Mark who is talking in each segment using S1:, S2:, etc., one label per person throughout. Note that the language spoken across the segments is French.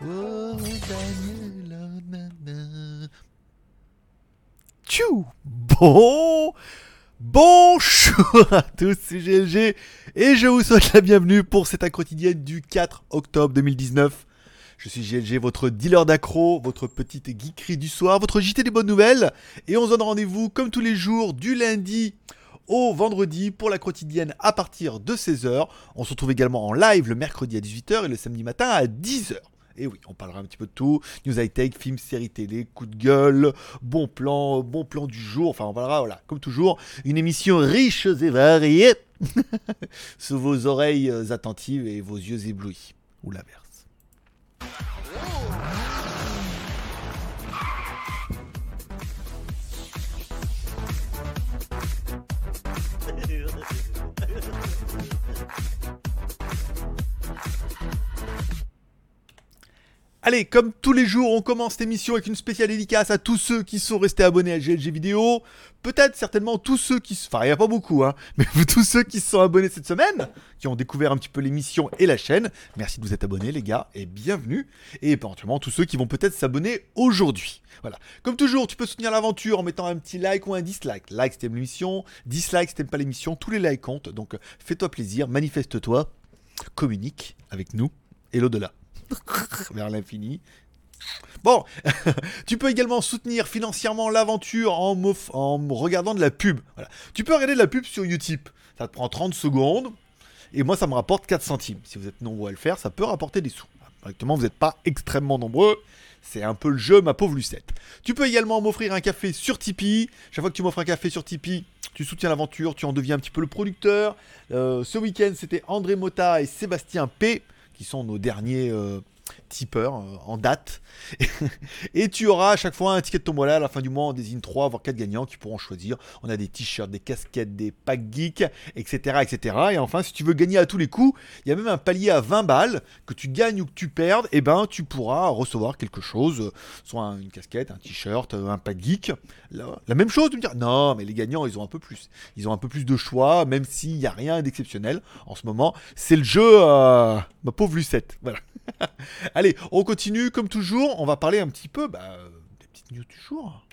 S1: Oh. Tchou Bon Bonjour à tous, c'est GLG et je vous souhaite la bienvenue pour cette quotidienne du 4 octobre 2019. Je suis GLG, votre dealer d'accro, votre petite geekerie du soir, votre JT des bonnes nouvelles. Et on se donne rendez-vous comme tous les jours du lundi au vendredi pour la quotidienne à partir de 16h. On se retrouve également en live le mercredi à 18h et le samedi matin à 10h. Et oui, on parlera un petit peu de tout. News high-tech, films, séries télé, coup de gueule, bon plan, bon plan du jour. Enfin, on parlera, voilà, comme toujours, une émission riche et variée sous vos oreilles attentives et vos yeux éblouis. Ou l'inverse. Allez, comme tous les jours, on commence cette émission avec une spéciale dédicace à tous ceux qui sont restés abonnés à GLG Vidéo. Peut-être certainement tous ceux qui... Enfin, il n'y a pas beaucoup, hein. Mais tous ceux qui se sont abonnés cette semaine, qui ont découvert un petit peu l'émission et la chaîne. Merci de vous être abonnés, les gars, et bienvenue. Et éventuellement tous ceux qui vont peut-être s'abonner aujourd'hui. Voilà. Comme toujours, tu peux soutenir l'aventure en mettant un petit like ou un dislike. Like si t'aimes l'émission, dislike si t'aimes pas l'émission. Tous les likes comptent. Donc, fais-toi plaisir, manifeste-toi, communique avec nous et l'au-delà. vers l'infini. Bon, tu peux également soutenir financièrement l'aventure en, en regardant de la pub. Voilà. Tu peux regarder de la pub sur Utip. Ça te prend 30 secondes. Et moi, ça me rapporte 4 centimes. Si vous êtes nombreux à le faire, ça peut rapporter des sous. Directement, vous n'êtes pas extrêmement nombreux. C'est un peu le jeu, ma pauvre Lucette. Tu peux également m'offrir un café sur Tipeee. Chaque fois que tu m'offres un café sur Tipeee, tu soutiens l'aventure, tu en deviens un petit peu le producteur. Euh, ce week-end, c'était André Mota et Sébastien P qui sont nos derniers euh, tipeurs euh, en date. et tu auras à chaque fois un ticket de tombola à la fin du mois. On désigne 3 voire 4 gagnants qui pourront choisir. On a des t-shirts, des casquettes, des packs geeks, etc., etc. Et enfin, si tu veux gagner à tous les coups, il y a même un palier à 20 balles que tu gagnes ou que tu perdes. Et eh ben, tu pourras recevoir quelque chose, soit une casquette, un t-shirt, un pack geek. La, même chose, tu me dire non, mais les gagnants, ils ont un peu plus. Ils ont un peu plus de choix, même s'il n'y a rien d'exceptionnel en ce moment. C'est le jeu, euh, ma pauvre Lucette. Voilà. Allez, on continue comme toujours. On va parler un petit peu bah, des petites news du jour.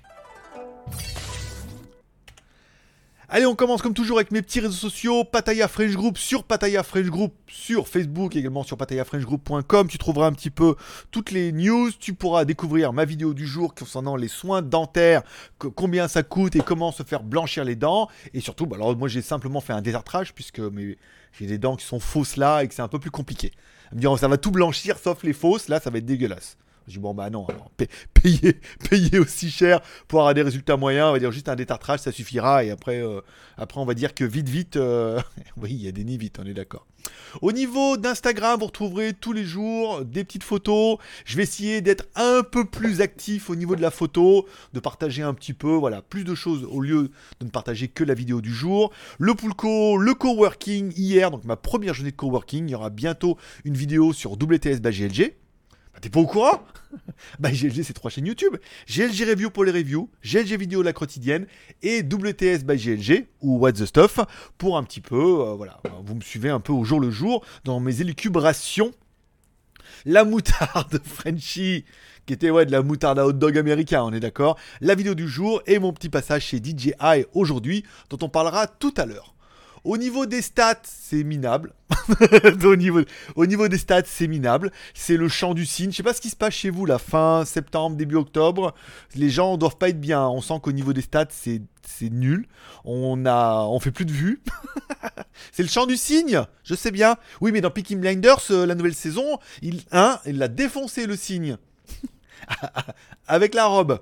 S1: Allez, on commence comme toujours avec mes petits réseaux sociaux. Pataya French Group sur Pataya French Group sur Facebook, également sur patayafrenchgroup.com. Tu trouveras un petit peu toutes les news. Tu pourras découvrir ma vidéo du jour concernant les soins dentaires, combien ça coûte et comment se faire blanchir les dents. Et surtout, bah, alors moi j'ai simplement fait un désartrage puisque j'ai des dents qui sont fausses là et que c'est un peu plus compliqué. Dit, oh, ça va tout blanchir sauf les fausses, là ça va être dégueulasse. Je dis, bon, bah non, payer, payer aussi cher pour avoir des résultats moyens, on va dire juste un détartrage, ça suffira. Et après, euh, après on va dire que vite, vite, euh, oui, il y a des nids vite, on est d'accord. Au niveau d'Instagram, vous retrouverez tous les jours des petites photos. Je vais essayer d'être un peu plus actif au niveau de la photo, de partager un petit peu, voilà, plus de choses au lieu de ne partager que la vidéo du jour. Le Poulco, le coworking hier, donc ma première journée de coworking. Il y aura bientôt une vidéo sur WTS GLG. Bah, t'es pas au courant? Bah GLG c'est trois chaînes YouTube. GLG Review pour les reviews, GLG Vidéo la quotidienne et WTS by GLG ou What the Stuff pour un petit peu, euh, voilà, vous me suivez un peu au jour le jour dans mes élucubrations. La moutarde Frenchy qui était ouais, de la moutarde à hot dog américain, on est d'accord? La vidéo du jour et mon petit passage chez DJI aujourd'hui dont on parlera tout à l'heure. Au niveau des stats, c'est minable. au, niveau, au niveau des stats, c'est minable. C'est le champ du signe. Je sais pas ce qui se passe chez vous, la fin septembre, début octobre. Les gens doivent pas être bien. On sent qu'au niveau des stats, c'est nul. On a, on fait plus de vues. c'est le champ du signe. Je sais bien. Oui, mais dans Peaky Blinders, euh, la nouvelle saison, il, hein, a défoncé le signe. Avec la robe.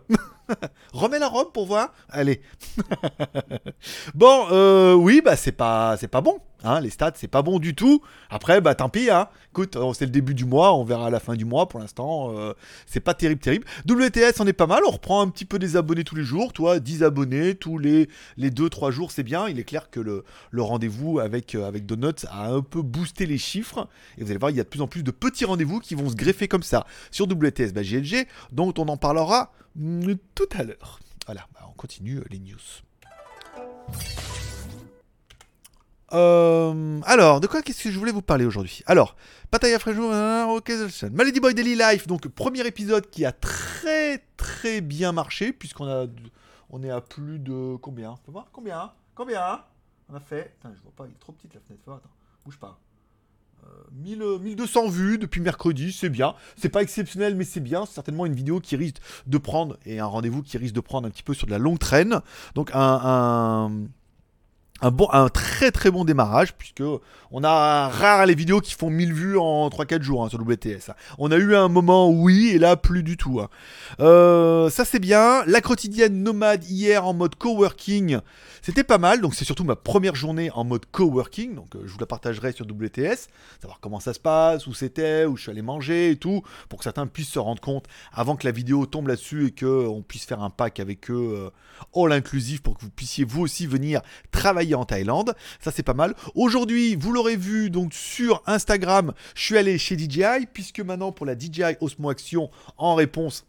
S1: Remets la robe pour voir. Allez. bon, euh, oui, bah c'est pas, bon. Hein, les stats, c'est pas bon du tout. Après, bah tant pis. Hein. Écoute, c'est le début du mois, on verra la fin du mois. Pour l'instant, euh, c'est pas terrible, terrible. WTS, on est pas mal. On reprend un petit peu des abonnés tous les jours. Toi, 10 abonnés tous les, les 2-3 jours, c'est bien. Il est clair que le, rendez-vous avec, euh, avec Donuts a un peu boosté les chiffres. Et vous allez voir, il y a de plus en plus de petits rendez-vous qui vont se greffer comme ça sur WTS bah, GLG. Donc, on en parlera tout à l'heure. Voilà, bah, on continue euh, les news. Euh, alors, de quoi qu'est-ce que je voulais vous parler aujourd'hui? Alors, Pataya Frejo, ok, Malady Boy Daily Life, donc premier épisode qui a très très bien marché, puisqu'on a, on est à plus de combien? Combien Combien On a fait. Je vois pas, il est trop petite la fenêtre. Attends, bouge pas. 1200 vues depuis mercredi, c'est bien. C'est pas exceptionnel, mais c'est bien. C'est certainement une vidéo qui risque de prendre, et un rendez-vous qui risque de prendre un petit peu sur de la longue traîne. Donc un, un, bon, un très très bon démarrage, puisque on a rare les vidéos qui font 1000 vues en 3-4 jours hein, sur WTS. Hein. On a eu un moment, oui, et là, plus du tout. Hein. Euh, ça c'est bien. La quotidienne nomade hier en mode coworking. C'était pas mal, donc c'est surtout ma première journée en mode coworking, donc euh, je vous la partagerai sur WTS, savoir comment ça se passe, où c'était, où je suis allé manger et tout, pour que certains puissent se rendre compte avant que la vidéo tombe là-dessus et qu'on puisse faire un pack avec eux euh, all inclusif pour que vous puissiez vous aussi venir en Thaïlande. Ça c'est pas mal. Aujourd'hui, vous l'aurez vu donc sur Instagram, je suis allé chez DJI, puisque maintenant pour la DJI Osmo Action en réponse,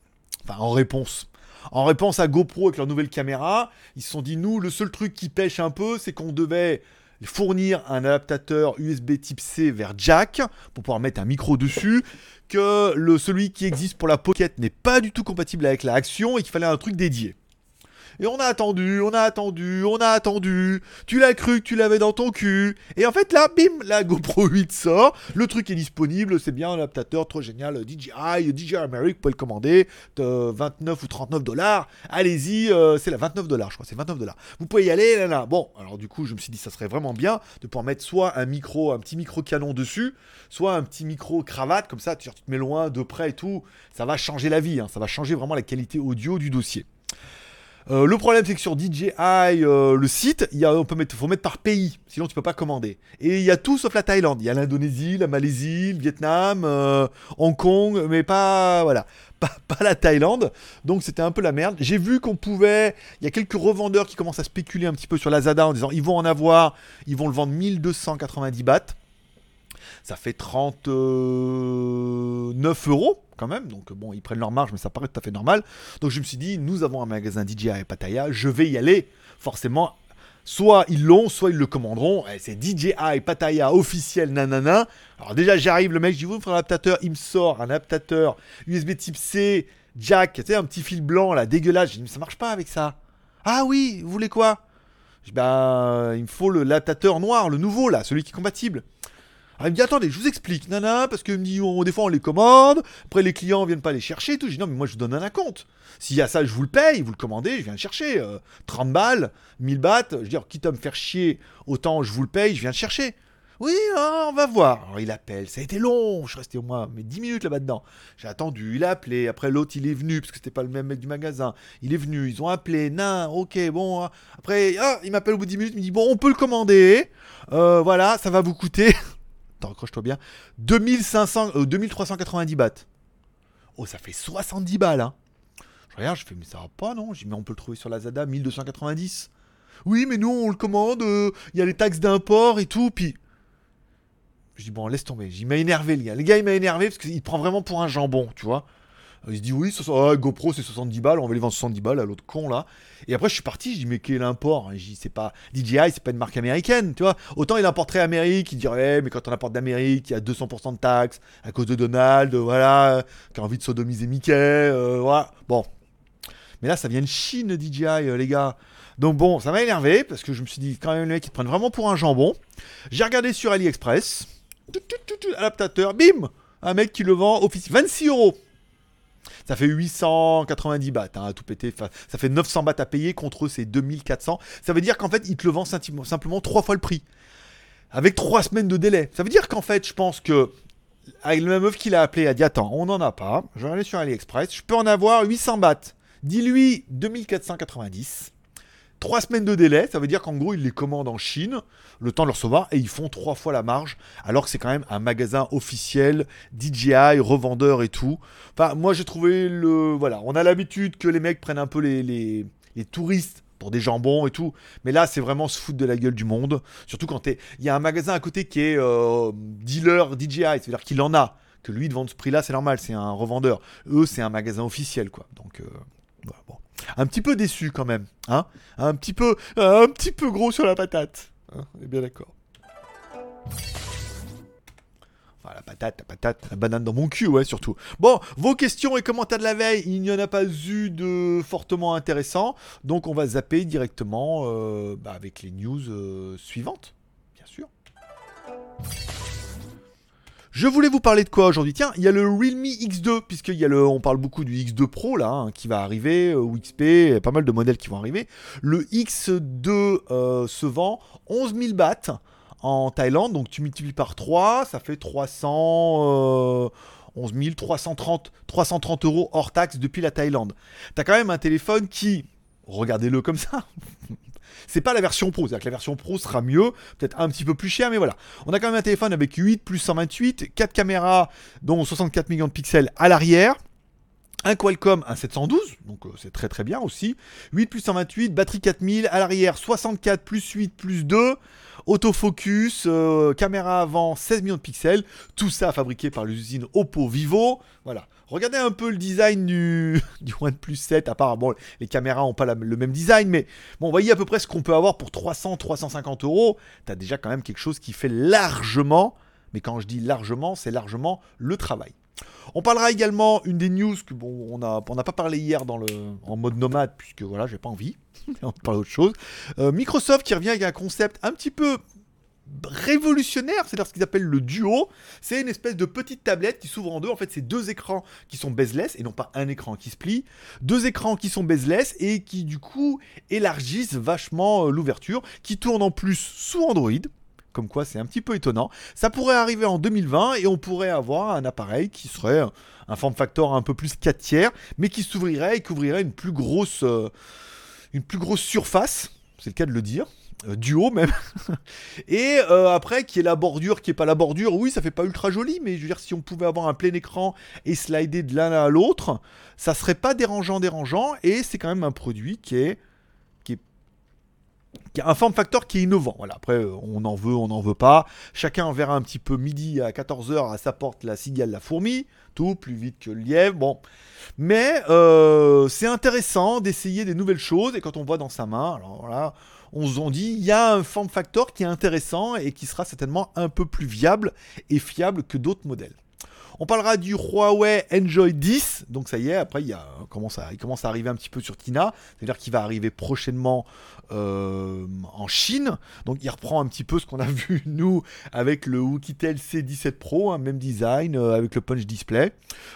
S1: en réponse en réponse à GoPro avec leur nouvelle caméra, ils se sont dit, nous, le seul truc qui pêche un peu, c'est qu'on devait fournir un adaptateur USB type C vers jack pour pouvoir mettre un micro dessus, que le, celui qui existe pour la Pocket n'est pas du tout compatible avec la Action et qu'il fallait un truc dédié. Et on a attendu, on a attendu, on a attendu. Tu l'as cru que tu l'avais dans ton cul. Et en fait, là, bim, la GoPro 8 sort. Le truc est disponible. C'est bien un adaptateur trop génial. DJI, DJI America, vous pouvez le commander. 29 ou 39 dollars. Allez-y, euh, c'est la 29 dollars, je crois. C'est 29 dollars. Vous pouvez y aller, là, là. Bon, alors du coup, je me suis dit, ça serait vraiment bien de pouvoir mettre soit un micro, un petit micro canon dessus, soit un petit micro cravate. Comme ça, tu, te mets loin, de près et tout. Ça va changer la vie. Hein. Ça va changer vraiment la qualité audio du dossier. Euh, le problème, c'est que sur DJI, euh, le site, il y a, on peut mettre, faut mettre par pays, sinon tu peux pas commander. Et il y a tout sauf la Thaïlande. Il y a l'Indonésie, la Malaisie, le Vietnam, euh, Hong Kong, mais pas, voilà, pas, pas la Thaïlande. Donc c'était un peu la merde. J'ai vu qu'on pouvait, il y a quelques revendeurs qui commencent à spéculer un petit peu sur la Zada en disant ils vont en avoir, ils vont le vendre 1290 bahts. Ça fait 39 euros quand même. Donc bon, ils prennent leur marge, mais ça paraît tout à fait normal. Donc je me suis dit, nous avons un magasin DJI à Pattaya, je vais y aller. Forcément, soit ils l'ont, soit ils le commanderont. Eh, c'est DJI Pattaya officiel, nanana. Alors déjà, j'arrive, le mec, je dis, vous me un adaptateur. Il me sort un adaptateur USB type C, jack, tu sais, un petit fil blanc là, dégueulasse. Je dis, mais ça marche pas avec ça. Ah oui, vous voulez quoi? Je dis, ben, il me faut l'adaptateur noir, le nouveau là, celui qui est compatible. Il me dit attendez, je vous explique, nana, parce que me dit, des fois on les commande, après les clients viennent pas les chercher et tout. Je dis non mais moi je vous donne un compte. S'il y a ça, je vous le paye, vous le commandez, je viens le chercher. 30 euh, balles, 1000 bahts, je veux dire, quitte à me faire chier, autant je vous le paye, je viens le chercher. Oui, hein, on va voir. Alors il appelle, ça a été long, je suis resté au moins mais 10 minutes là-bas dedans. J'ai attendu, il a appelé, après l'autre il est venu, parce que c'était pas le même mec du magasin. Il est venu, ils ont appelé, nan, ok, bon. Hein. Après, ah, il m'appelle au bout de 10 minutes, il me dit, bon, on peut le commander. Euh, voilà, ça va vous coûter accroche-toi bien, 2500, 2390 euh, bahts. Oh, ça fait 70 balles, hein. Je regarde, je fais, mais ça va pas, non? Je mais on peut le trouver sur la Zada, 1290. Oui, mais nous, on le commande, euh, il y a les taxes d'import et tout, puis... Je dis, bon, laisse tomber. Il m'a énervé, le gars. Le gars, il m'a énervé parce qu'il prend vraiment pour un jambon, tu vois. Il se dit oui, GoPro c'est 70 balles, on va les vendre 70 balles à l'autre con là. Et après je suis parti, je dis mais quel import? Pas DJI, c'est pas une marque américaine, tu vois. Autant il importerait Amérique, il dirait mais quand on importe d'Amérique, il y a 200% de taxes à cause de Donald, voilà, qui a envie de sodomiser Mickey, euh, voilà. Bon. Mais là ça vient de Chine DJI euh, les gars. Donc bon, ça m'a énervé parce que je me suis dit quand même les mecs ils te prennent vraiment pour un jambon. J'ai regardé sur AliExpress, adaptateur, bim, un mec qui le vend officiel 26 euros. Ça fait 890 bahts hein, à tout péter. ça fait 900 bahts à payer contre ces 2400. Ça veut dire qu'en fait, il te le vend simplement trois fois le prix. Avec trois semaines de délai. Ça veut dire qu'en fait, je pense que. Avec la meuf qui l'a appelé, a dit Attends, on n'en a pas. Je vais aller sur AliExpress. Je peux en avoir 800 bahts. Dis-lui 2490. Trois semaines de délai, ça veut dire qu'en gros, ils les commandent en Chine, le temps de le recevoir, et ils font trois fois la marge, alors que c'est quand même un magasin officiel, DJI, revendeur et tout. Enfin, moi j'ai trouvé le. Voilà, on a l'habitude que les mecs prennent un peu les, les, touristes pour des jambons et tout. Mais là, c'est vraiment se foutre de la gueule du monde. Surtout quand il y a un magasin à côté qui est euh, dealer DJI, c'est-à-dire qu'il en a. Que lui, de vendre ce prix-là, c'est normal, c'est un revendeur. Eux, c'est un magasin officiel, quoi. Donc, euh, bon un petit peu déçu quand même, hein Un petit peu, gros sur la patate. Hein on est bien d'accord. Enfin, la patate, la patate, la banane dans mon cul, ouais, surtout. Bon, vos questions et commentaires de la veille, il n'y en a pas eu de fortement intéressant. Donc, on va zapper directement euh, bah, avec les news euh, suivantes, bien sûr. Je voulais vous parler de quoi aujourd'hui? Tiens, il y a le Realme X2, puisqu'il y a le, on parle beaucoup du X2 Pro là, hein, qui va arriver, euh, ou XP, pas mal de modèles qui vont arriver. Le X2 euh, se vend 11 000 bahts en Thaïlande, donc tu multiplies par 3, ça fait 300... 11 330, 330 euros hors taxe depuis la Thaïlande. T'as quand même un téléphone qui, regardez-le comme ça, c'est pas la version Pro, c'est-à-dire que la version Pro sera mieux, peut-être un petit peu plus cher, mais voilà. On a quand même un téléphone avec 8 plus 128, 4 caméras, dont 64 millions de pixels à l'arrière. Un Qualcomm, un 712, donc euh, c'est très très bien aussi. 8 plus 128, batterie 4000, à l'arrière 64 plus 8 plus 2, autofocus, euh, caméra avant 16 millions de pixels, tout ça fabriqué par l'usine Oppo Vivo. Voilà. Regardez un peu le design du, OnePlus 7, à part, bon, les caméras n'ont pas le même design, mais bon, vous voyez à peu près ce qu'on peut avoir pour 300-350 euros. T'as déjà quand même quelque chose qui fait largement, mais quand je dis largement, c'est largement le travail. On parlera également une des news que bon, on n'a on pas parlé hier dans le, en mode nomade, puisque voilà, j'ai pas envie. on parle d'autre chose. Euh, Microsoft qui revient avec un concept un petit peu révolutionnaire, c'est-à-dire ce qu'ils appellent le duo. C'est une espèce de petite tablette qui s'ouvre en deux. En fait, c'est deux écrans qui sont bezeless et non pas un écran qui se plie. Deux écrans qui sont bezeless et qui du coup élargissent vachement euh, l'ouverture, qui tournent en plus sous Android. Comme quoi, c'est un petit peu étonnant. Ça pourrait arriver en 2020 et on pourrait avoir un appareil qui serait un form factor un peu plus 4 tiers, mais qui s'ouvrirait et couvrirait une plus grosse, euh, une plus grosse surface. C'est le cas de le dire. Euh, du haut même. et euh, après, qui est la bordure, qui est pas la bordure, oui, ça fait pas ultra joli, mais je veux dire, si on pouvait avoir un plein écran et slider de l'un à l'autre, ça serait pas dérangeant, dérangeant, et c'est quand même un produit qui est, un form factor qui est innovant. Voilà, après, euh, on en veut, on n'en veut pas. Chacun verra un petit peu midi à 14h à sa porte la cigale, la fourmi. Tout plus vite que le lièvre. Bon. Mais c'est intéressant d'essayer des nouvelles choses. Et quand on voit dans sa main, alors on se dit, il y a un form factor qui est intéressant et qui sera certainement un peu plus viable et fiable que d'autres modèles. On parlera du Huawei Enjoy 10. Donc ça y est, après y a, à, il commence à arriver un petit peu sur Tina. C'est-à-dire qu'il va arriver prochainement euh, en Chine. Donc il reprend un petit peu ce qu'on a vu nous avec le Oukitel C17 Pro, hein, même design euh, avec le punch display.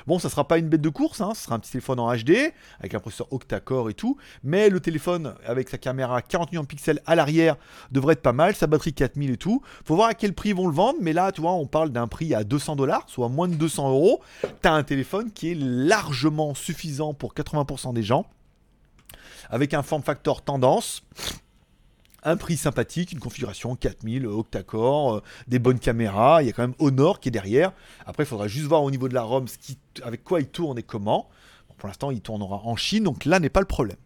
S1: Bon, ça sera pas une bête de course, hein, ce sera un petit téléphone en HD avec un processeur octa-core et tout, mais le téléphone avec sa caméra 40 millions de pixels à l'arrière devrait être pas mal, sa batterie 4000 et tout. Faut voir à quel prix ils vont le vendre, mais là, tu vois, on parle d'un prix à 200 dollars, soit moins de 200 euros. T'as un téléphone qui est largement suffisant pour 80% des gens avec un form factor tendance. Un prix sympathique, une configuration 4000, octa-core, euh, des bonnes caméras, il y a quand même Honor qui est derrière. Après, il faudra juste voir au niveau de la ROM avec quoi il tourne et comment. pour l'instant, il tournera en Chine, donc là n'est pas le problème.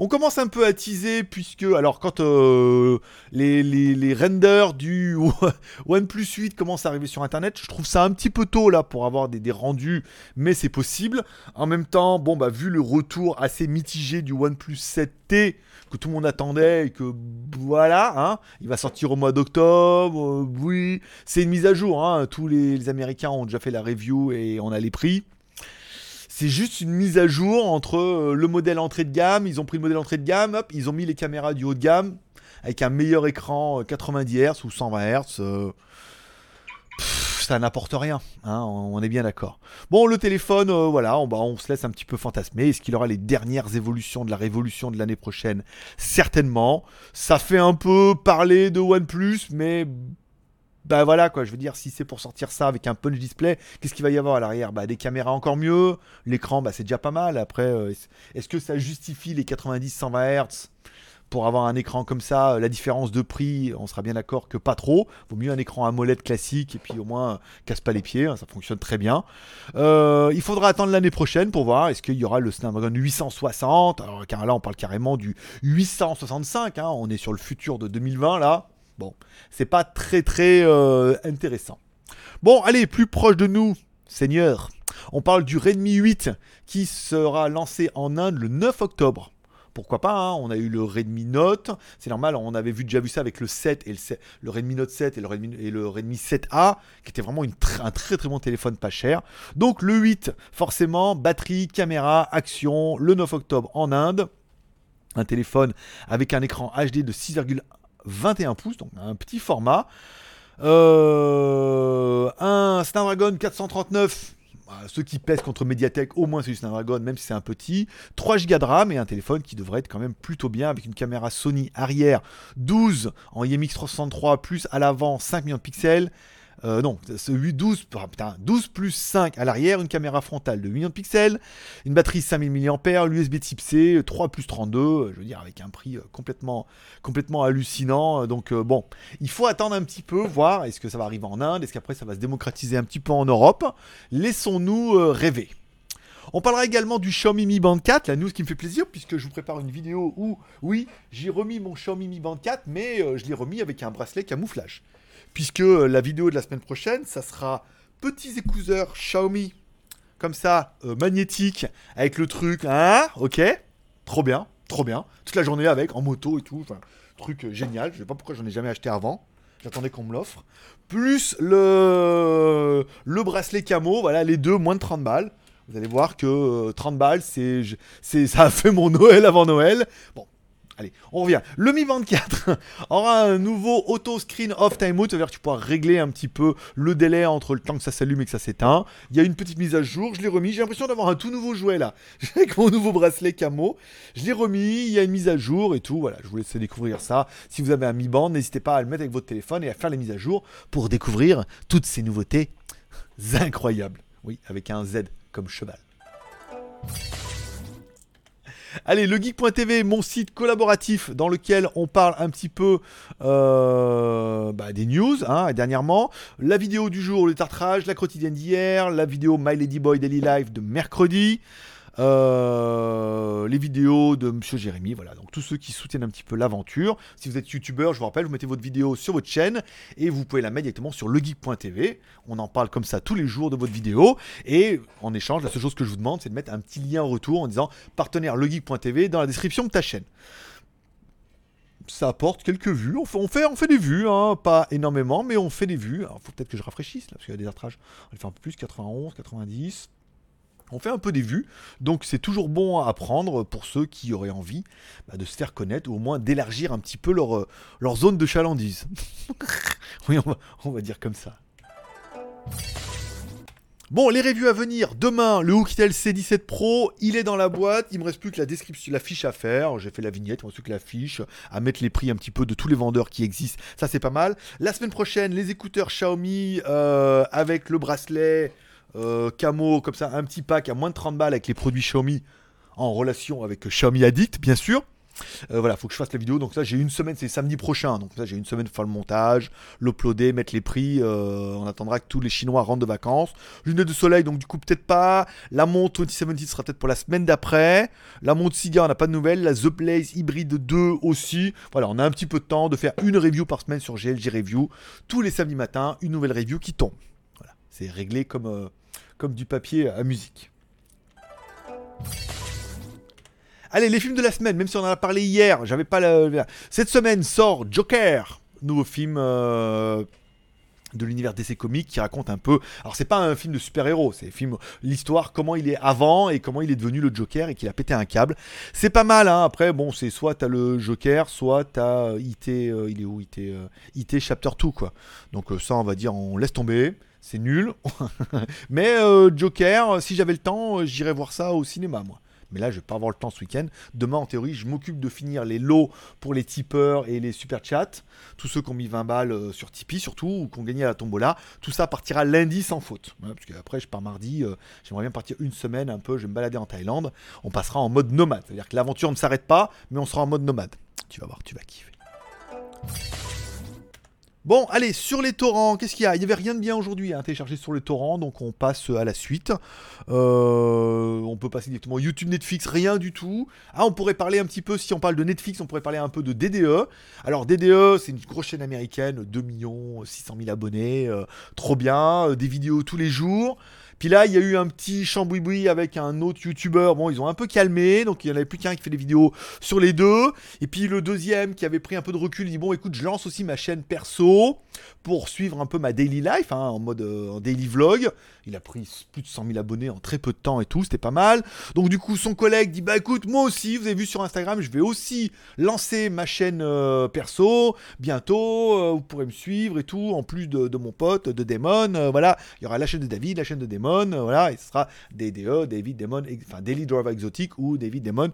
S1: On commence un peu à teaser puisque, alors quand euh, les, renders du OnePlus 8 commencent à arriver sur Internet, je trouve ça un petit peu tôt là pour avoir des, rendus, mais c'est possible. En même temps, bon bah vu le retour assez mitigé du OnePlus 7T que tout le monde attendait et que voilà, hein, il va sortir au mois d'octobre, euh, oui, c'est une mise à jour, hein, tous les Américains ont déjà fait la review et on a les prix. C'est juste une mise à jour entre euh, le modèle entrée de gamme, ils ont pris le modèle entrée de gamme, hop, ils ont mis les caméras du haut de gamme avec un meilleur écran 90 euh, Hz ou 120 Hz. ça n'apporte rien, hein, on est bien d'accord. Bon, le téléphone, euh, voilà, on, bah, on, se laisse un petit peu fantasmer. Est-ce qu'il aura les dernières évolutions de la révolution de l'année prochaine? Certainement. Ça fait un peu parler de OnePlus, mais bah voilà quoi, je veux dire, si c'est pour sortir ça avec un punch display, qu'est-ce qu'il va y avoir à l'arrière? Bah des caméras encore mieux, l'écran bah c'est déjà pas mal. Après, euh, est-ce que ça justifie les 90-120 Hz pour avoir un écran comme ça, la différence de prix, on sera bien d'accord que pas trop. Vaut mieux un écran AMOLED classique et puis au moins casse pas les pieds, hein, ça fonctionne très bien. Euh, il faudra attendre l'année prochaine pour voir est-ce qu'il y aura le Snapdragon 860. Alors car là on parle carrément du 865, hein, on est sur le futur de 2020 là. Bon, c'est pas très très euh, intéressant. Bon, allez, plus proche de nous, Seigneur. On parle du Redmi 8 qui sera lancé en Inde le 9 octobre pourquoi pas, hein. on a eu le Redmi Note, c'est normal, on avait déjà vu ça avec le 7 et le, Redmi Note 7 et le Redmi, et le Redmi 7A, qui était vraiment un très très bon téléphone pas cher. Donc le 8, forcément, batterie, caméra, action, le 9 octobre en Inde, un téléphone avec un écran HD de 6,21 pouces, donc un petit format. Euh, un Snapdragon 439 bah, ceux qui pèsent contre Mediatek, au moins c'est du Snapdragon, même si c'est un petit. 3 Go de RAM et un téléphone qui devrait être quand même plutôt bien avec une caméra Sony arrière 12 en IMX 363 plus à l'avant 5 millions de pixels euh, non, 12, 12 plus 5 à l'arrière, une caméra frontale de 8 millions de pixels, une batterie 5000 mAh, l'USB type C, 3 plus 32, je veux dire, avec un prix euh, complètement, hallucinant. Donc euh, bon, il faut attendre un petit peu, voir est-ce que ça va arriver en Inde, est-ce qu'après ça va se démocratiser un petit peu en Europe. Laissons-nous rêver. On parlera également du Xiaomi Mi Band 4, la news qui me fait plaisir puisque je vous prépare une vidéo où, oui, j'ai remis mon Xiaomi Mi Band 4, mais je l'ai remis avec un bracelet camouflage puisque euh, la vidéo de la semaine prochaine, ça sera petits écouteurs Xiaomi, comme ça, euh, magnétiques, avec le truc, hein, ok, trop bien, trop bien, toute la journée avec, en moto et tout, enfin, truc euh, génial, je sais pas pourquoi j'en ai jamais acheté avant, j'attendais qu'on me l'offre, plus le, le bracelet camo, voilà, les deux, moins de 30 balles, vous allez voir que 30 balles, c'est, ça a fait mon Noël avant Noël. Bon, Allez, on revient. Le Mi 24 aura un nouveau auto screen off timeout, c'est-à-dire que tu pourras régler un petit peu le délai entre le temps que ça s'allume et que ça s'éteint. Il y a une petite mise à jour, je l'ai remis. J'ai l'impression d'avoir un tout nouveau jouet là, avec mon nouveau bracelet camo. Je l'ai remis, il y a une mise à jour et tout. Voilà, je vous laisse découvrir ça. Si vous avez un Mi Band, n'hésitez pas à le mettre avec votre téléphone et à faire les mises à jour pour découvrir toutes ces nouveautés incroyables. Oui, avec un Z comme cheval. Allez, legeek.tv, mon site collaboratif dans lequel on parle un petit peu euh, bah, des news, hein, dernièrement. La vidéo du jour, le tartrage, la quotidienne d'hier, la vidéo My Lady Boy Daily Life de mercredi. Euh, les vidéos de Monsieur Jérémy, voilà, donc tous ceux qui soutiennent un petit peu l'aventure. Si vous êtes youtubeur, je vous rappelle, vous mettez votre vidéo sur votre chaîne et vous pouvez la mettre directement sur legeek.tv. On en parle comme ça tous les jours de votre vidéo et en échange, la seule chose que je vous demande, c'est de mettre un petit lien en retour en disant partenaire legeek.tv dans la description de ta chaîne ça apporte quelques vues. On fait, des vues, hein, pas énormément, mais on fait des vues. Alors, faut peut-être que je rafraîchisse là, parce qu'il y a des artrages. On fait un peu plus, 91, 90 on fait un peu des vues, donc c'est toujours bon à apprendre pour ceux qui auraient envie bah, de se faire connaître ou au moins d'élargir un petit peu leur, euh, zone de chalandise. oui, on va, dire comme ça. Bon, les reviews à venir. Demain, le Hooktel C17 Pro, il est dans la boîte. Il me reste plus que la description, la fiche à faire. J'ai fait la vignette, il me reste que la fiche, à mettre les prix un petit peu de tous les vendeurs qui existent. Ça, c'est pas mal. La semaine prochaine, les écouteurs Xiaomi euh, avec le bracelet euh, camo, comme ça, un petit pack à moins de 30 balles avec les produits Xiaomi en relation avec Xiaomi Addict, bien sûr. Euh, voilà, faut que je fasse la vidéo. Donc ça, j'ai une semaine, c'est samedi prochain. Donc ça, j'ai une semaine pour faire le montage, l'uploader, mettre les prix. Euh, on attendra que tous les Chinois rentrent de vacances. Lunettes de soleil, donc du coup, peut-être pas. La montre 2070 sera peut-être pour la semaine d'après. La montre Siga, on n'a pas de nouvelles. La The Blaze Hybrid 2 aussi. Voilà, on a un petit peu de temps de faire une review par semaine sur GLG Review. Tous les samedis matins, une nouvelle review qui tombe. C'est réglé comme comme du papier à musique. Allez, les films de la semaine, même si on en a parlé hier, j'avais pas la... Cette semaine sort Joker, nouveau film euh, de l'univers DC Comics qui raconte un peu. Alors c'est pas un film de super-héros, c'est film l'histoire comment il est avant et comment il est devenu le Joker et qu'il a pété un câble. C'est pas mal hein. Après bon, c'est soit t'as le Joker, soit t'as IT euh, il est où IT euh, IT chapter 2 quoi. Donc ça on va dire on laisse tomber c'est nul. Mais euh, Joker, si j'avais le temps, euh, j'irais voir ça au cinéma, moi. Mais là, je vais pas avoir le temps ce week-end. Demain, en théorie, je m'occupe de finir les lots pour les tipeurs et les super chats. Tous ceux qui ont mis 20 balles euh, sur Tipeee, surtout, ou qui ont gagné à la tombola. Tout ça partira lundi sans faute. parce qu'après, je pars mardi. J'aimerais bien partir une semaine un peu. Je vais me balader en Thaïlande. On passera en mode nomade. C'est-à-dire que l'aventure ne s'arrête pas, mais on sera en mode nomade. Tu vas voir, tu vas kiffer. Bon, allez, sur les torrents, qu'est-ce qu'il y a? Il n'y avait rien de bien aujourd'hui à télécharger sur les torrents, donc on passe à la suite. Euh, on peut passer directement YouTube, Netflix, rien du tout. Ah, on pourrait parler un petit peu, si on parle de Netflix, on pourrait parler un peu de DDE. Alors, DDE, c'est une grosse chaîne américaine, 2 millions 600 000 abonnés, euh, trop bien, euh, des vidéos tous les jours. Puis là, il y a eu un petit chambouiboui avec un autre youtubeur. Bon, ils ont un peu calmé, donc il n'y en avait plus qu'un qui fait des vidéos sur les deux. Et puis le deuxième qui avait pris un peu de recul, dit bon, écoute, je lance aussi ma chaîne perso pour suivre un peu ma daily life, hein, en mode euh, daily vlog. Il a pris plus de 100 000 abonnés en très peu de temps et tout, c'était pas mal. Donc du coup, son collègue dit bah écoute, moi aussi, vous avez vu sur Instagram, je vais aussi lancer ma chaîne euh, perso bientôt. Euh, vous pourrez me suivre et tout, en plus de, mon pote, de Demon. voilà, il y aura la chaîne de David, la chaîne de Demon, voilà, et ce sera DDE, David Demon, enfin Daily Driver Exotic ou David Demon.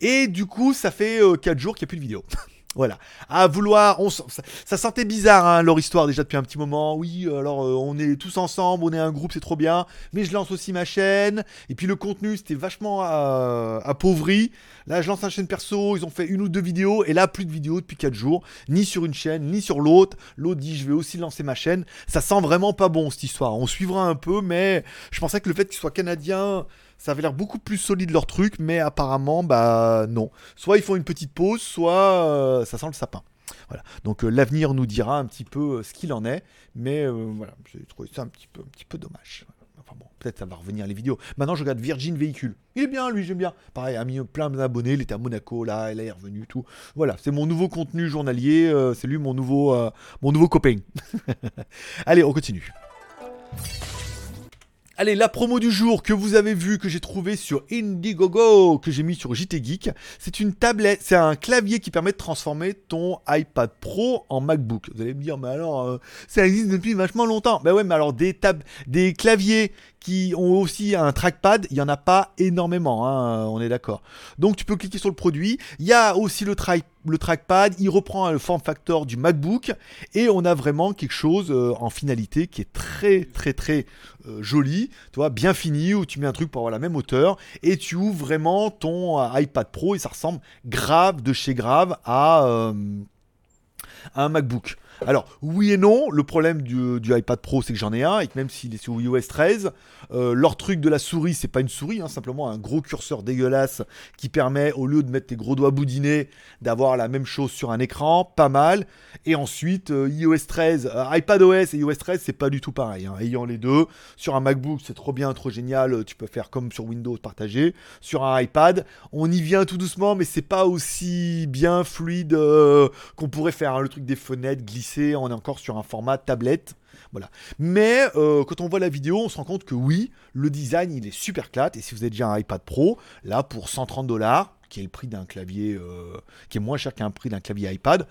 S1: Et du coup, ça fait 4 jours qu'il n'y a plus de vidéo. Voilà. À vouloir, on, ça, sentait bizarre hein, leur histoire déjà depuis un petit moment. Oui, alors euh, on est tous ensemble, on est un groupe, c'est trop bien. Mais je lance aussi ma chaîne. Et puis le contenu, c'était vachement euh, appauvri. Là, je lance une chaîne perso. Ils ont fait une ou deux vidéos. Et là, plus de vidéos depuis 4 jours. Ni sur une chaîne, ni sur l'autre. L'autre dit, je vais aussi lancer ma chaîne. Ça sent vraiment pas bon cette histoire. On suivra un peu, mais je pensais que le fait qu'ils soient canadiens ça avait l'air beaucoup plus solide leur truc, mais apparemment, bah non. Soit ils font une petite pause, soit euh, ça sent le sapin. Voilà. Donc euh, l'avenir nous dira un petit peu euh, ce qu'il en est, mais voilà, j'ai trouvé ça un petit peu, un petit peu dommage. Enfin bon, peut-être ça va revenir les vidéos. Maintenant, je regarde Virgin Véhicule. Il est bien, lui, j'aime bien. Pareil, a mis plein d'abonnés, il était à Monaco, là, il est revenu, tout. Voilà, c'est mon nouveau contenu journalier, c'est lui mon nouveau, mon nouveau copain. Allez, on continue. Allez, la promo du jour que vous avez vu, que j'ai trouvé sur Indiegogo, que j'ai mis sur JT Geek, c'est une tablette, c'est un clavier qui permet de transformer ton iPad Pro en MacBook. Vous allez me dire, mais alors, euh, ça existe depuis vachement longtemps. Ben ouais, mais alors des tables, des claviers qui ont aussi un trackpad, il n'y en a pas énormément, hein, on est d'accord. Donc tu peux cliquer sur le produit. Il y a aussi le, trackpad, il reprend le form factor du MacBook et on a vraiment quelque chose euh, en finalité qui est très très très euh, joli, bien fini, où tu mets un truc pour avoir la même hauteur et tu ouvres vraiment ton euh, iPad Pro et ça ressemble grave de chez grave à un MacBook. Alors, oui et non, le problème du, iPad Pro, c'est que j'en ai un, et que même s'il est sur iOS 13, euh, leur truc de la souris, c'est pas une souris, hein, simplement un gros curseur dégueulasse qui permet, au lieu de mettre tes gros doigts boudinés, d'avoir la même chose sur un écran, pas mal. Et ensuite, euh, iOS 13, euh, iPad OS et iOS 13, c'est pas du tout pareil. Hein. Ayant les deux, sur un MacBook, c'est trop bien, trop génial, tu peux faire comme sur Windows partagé. Sur un iPad, on y vient tout doucement, mais c'est pas aussi bien fluide qu'on pourrait faire. Hein, le truc des fenêtres, glisser, on est encore sur un format tablette. Voilà. Mais euh, quand on voit la vidéo, on se rend compte que oui, le design il est super classe. Et si vous avez déjà un iPad Pro, là pour 130 dollars, qui est le prix d'un clavier, euh, qui est moins cher qu'un prix d'un clavier iPad,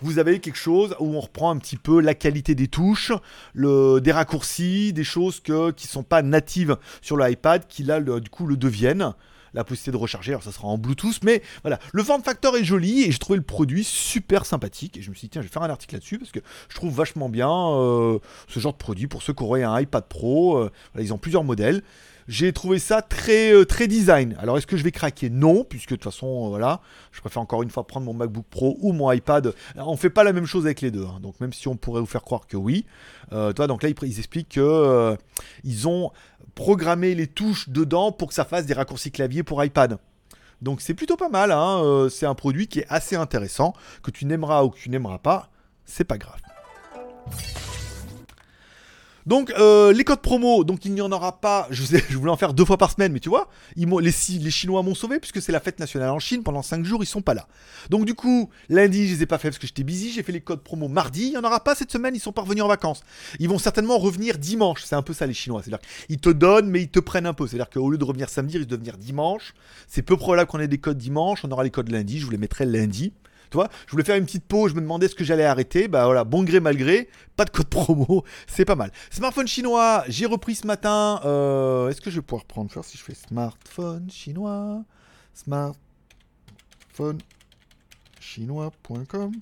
S1: vous avez quelque chose où on reprend un petit peu la qualité des touches, des raccourcis, des choses que, qui ne sont pas natives sur l'iPad, qui là du coup le deviennent la possibilité de recharger. Alors ça sera en Bluetooth, mais voilà, le form factor est joli et j'ai trouvé le produit super sympathique. Et je me suis dit, tiens, je vais faire un article là-dessus parce que je trouve vachement bien euh, ce genre de produit pour ceux qui auraient un iPad Pro. Euh, ils ont plusieurs modèles. J'ai trouvé ça très, euh, très design. Alors, est-ce que je vais craquer? Non, puisque de toute façon, euh, voilà, je préfère encore une fois prendre mon MacBook Pro ou mon iPad. On fait pas la même chose avec les deux. Hein. Donc, même si on pourrait vous faire croire que oui, euh, donc là, ils, expliquent que ils ont programmé les touches dedans pour que ça fasse des raccourcis clavier pour iPad. Donc, c'est plutôt pas mal. Hein. c'est un produit qui est assez intéressant. Que tu n'aimeras ou que tu n'aimeras pas, c'est pas grave. Donc, euh, les codes promo, donc il n'y en aura pas. Je, voulais en faire deux fois par semaine, mais tu vois, les Chinois m'ont sauvé puisque c'est la fête nationale en Chine. Pendant 5 jours, ils sont pas là. Donc, du coup, lundi, je les ai pas fait parce que j'étais busy. J'ai fait les codes promo mardi. Il n'y en aura pas cette semaine. Ils sont pas revenus en vacances. Ils vont certainement revenir dimanche. C'est un peu ça, les Chinois. C'est-à-dire qu'ils te donnent, mais ils te prennent un peu. C'est-à-dire qu'au lieu de revenir samedi, ils risquent de venir dimanche. C'est peu probable qu'on ait des codes dimanche. On aura les codes lundi. Je vous les mettrai lundi. Tu vois, je voulais faire une petite pause, je me demandais ce que j'allais arrêter. Bah voilà, bon gré mal gré, pas de code promo, c'est pas mal. Smartphone chinois, j'ai repris ce matin. Euh, est-ce que je vais pouvoir prendre faire si je fais smartphone chinois? Smartphone chinois.com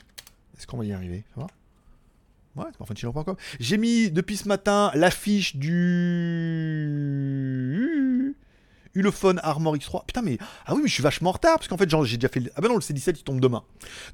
S1: Est-ce qu'on va y arriver? Ouais, smartphone. J'ai mis depuis ce matin l'affiche du Ulefone Armor X3. Putain, mais. Ah oui, mais je suis vachement en retard, parce qu'en fait, j'ai déjà fait. Ah ben non, le C17 il tombe demain.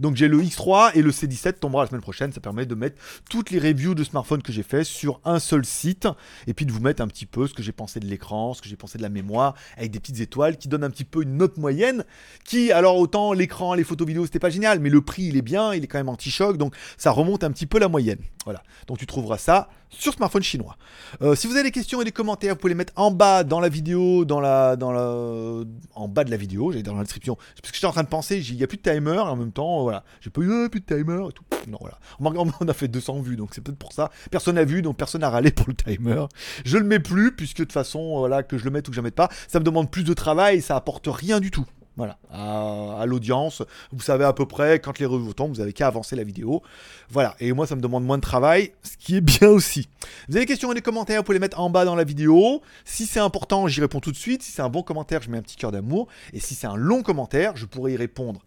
S1: Donc j'ai le X3 et le C17 tombera la semaine prochaine. Ça permet de mettre toutes les reviews de smartphones que j'ai fait sur un seul site. Et puis de vous mettre un petit peu ce que j'ai pensé de l'écran, ce que j'ai pensé de la mémoire, avec des petites étoiles qui donnent un petit peu une note moyenne. Qui, alors autant l'écran, les photos vidéo, c'était pas génial, mais le prix il est bien, il est quand même anti-choc. Donc ça remonte un petit peu la moyenne. Voilà, donc tu trouveras ça sur smartphone chinois. Euh, si vous avez des questions et des commentaires, vous pouvez les mettre en bas dans la vidéo, dans la, dans la, en bas de la vidéo, j'ai dans la description. Parce que j'étais en train de penser, il n'y a plus de timer, et en même temps, voilà, j'ai pas eu euh, plus de timer et tout. Non, voilà. On a fait 200 vues, donc c'est peut-être pour ça. Personne n'a vu, donc personne n'a râlé pour le timer. Je le mets plus, puisque de toute façon, voilà, que je le mette ou que je le mette pas, ça me demande plus de travail ça apporte rien du tout. Voilà, à, l'audience, vous savez à peu près quand les revues tombent, vous avez qu'à avancer la vidéo. Voilà, et moi ça me demande moins de travail, ce qui est bien aussi. Vous avez des questions et des commentaires, vous pouvez les mettre en bas dans la vidéo. Si c'est important, j'y réponds tout de suite. Si c'est un bon commentaire, je mets un petit cœur d'amour. Et si c'est un long commentaire, je pourrais y répondre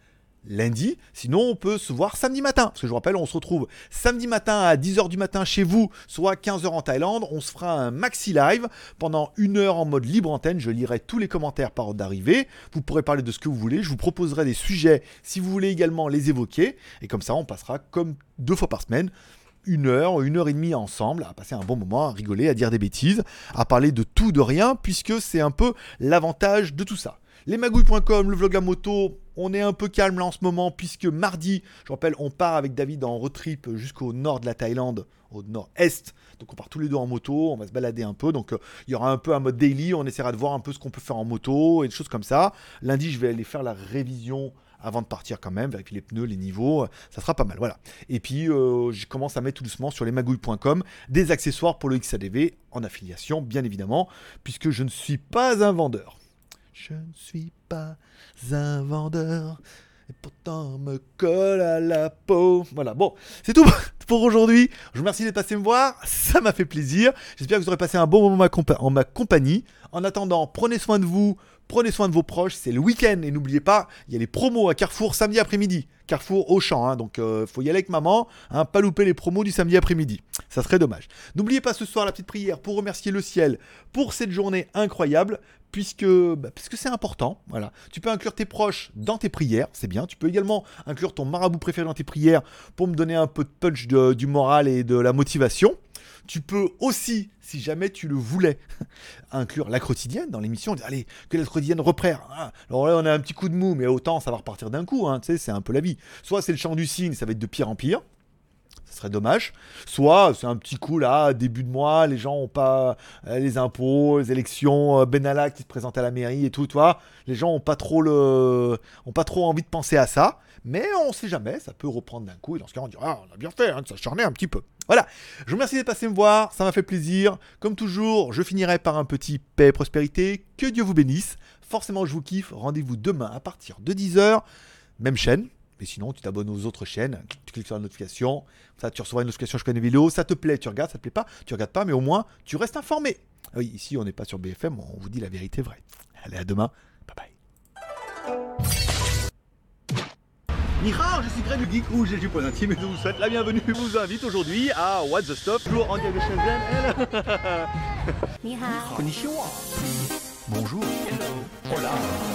S1: lundi. Sinon, on peut se voir samedi matin. Parce que je vous rappelle, on se retrouve samedi matin à 10h du matin chez vous, soit 15h en Thaïlande. On se fera un maxi live pendant une heure en mode libre antenne. Je lirai tous les commentaires par ordre d'arrivée. Vous pourrez parler de ce que vous voulez. Je vous proposerai des sujets si vous voulez également les évoquer. Et comme ça, on passera comme deux fois par semaine une heure, une heure et demie ensemble, à passer un bon moment, à rigoler, à dire des bêtises, à parler de tout, de rien, puisque c'est un peu l'avantage de tout ça. Lesmagouilles.com, le vlog la moto, on est un peu calme là en ce moment puisque mardi, je rappelle, on part avec David en road trip jusqu'au nord de la Thaïlande, au nord-est. Donc on part tous les deux en moto, on va se balader un peu. Donc euh, il y aura un peu un mode daily, on essaiera de voir un peu ce qu'on peut faire en moto et des choses comme ça. Lundi, je vais aller faire la révision avant de partir quand même, vérifier les pneus, les niveaux, ça sera pas mal, voilà. Et puis euh, je commence à mettre tout doucement sur lesmagouilles.com des accessoires pour le XADV en affiliation, bien évidemment, puisque je ne suis pas un vendeur. Je ne suis pas un vendeur. Et pourtant me colle à la peau. Voilà, bon, c'est tout pour aujourd'hui. Je vous remercie d'être passé me voir, ça m'a fait plaisir. J'espère que vous aurez passé un bon moment en ma compagnie. En attendant, prenez soin de vous, prenez soin de vos proches, c'est le week-end et n'oubliez pas, il y a les promos à Carrefour samedi après-midi. Carrefour au champ, hein, donc il euh, faut y aller avec maman, hein, pas louper les promos du samedi après-midi. Ça serait dommage. N'oubliez pas ce soir la petite prière pour remercier le ciel pour cette journée incroyable puisque bah, puisque c'est important. Voilà. Tu peux inclure tes proches dans tes prières, c'est bien. Tu peux également inclure ton marabout préféré dans tes prières pour me donner un peu de punch du moral et de la motivation. Tu peux aussi, si jamais tu le voulais, inclure la quotidienne dans l'émission. Allez, que la quotidienne reprenne. Ah, alors là, on a un petit coup de mou, mais autant ça va repartir d'un coup. Hein, tu sais, c'est un peu la vie. Soit c'est le chant du cygne, ça va être de pire en pire ce serait dommage. Soit c'est un petit coup là, début de mois, les gens ont pas euh, les impôts, les élections, euh, Benalla qui se présente à la mairie et tout, toi. Les gens ont pas trop le, ont pas trop envie de penser à ça. Mais on sait jamais, ça peut reprendre d'un coup et dans ce cas on dira ah, on a bien fait hein, de s'acharner un petit peu. Voilà, je vous remercie d'être passé me voir, ça m'a fait plaisir. Comme toujours, je finirai par un petit paix et prospérité. Que Dieu vous bénisse. Forcément, je vous kiffe. Rendez-vous demain à partir de 10h. Même chaîne, mais sinon, tu t'abonnes aux autres chaînes, tu cliques sur la notification, ça tu recevras une notification je connais vidéo, ça te plaît, tu regardes, ça te plaît pas, tu regardes pas, mais au moins tu restes informé. Ah oui, ici on n'est pas sur BFM, on vous dit la vérité vraie. Allez, à demain, bye bye. Nihao, je suis Greg le Geek Rouge et du Point Intime et je vous souhaite la bienvenue. Je vous invite aujourd'hui à What the Stuff, toujours en direct de Shenzhen. Nihao. Konnichiwa. Bonjour. Hello. Hola.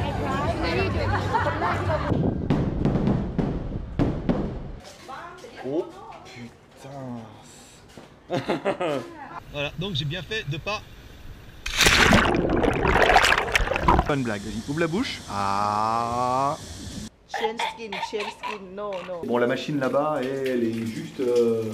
S1: voilà, donc j'ai bien fait de pas. Pas une blague, vas-y, ouvre la bouche. Ah.
S2: Chain skin, chain skin, non, non.
S1: Bon, la machine là-bas, elle est juste. Euh...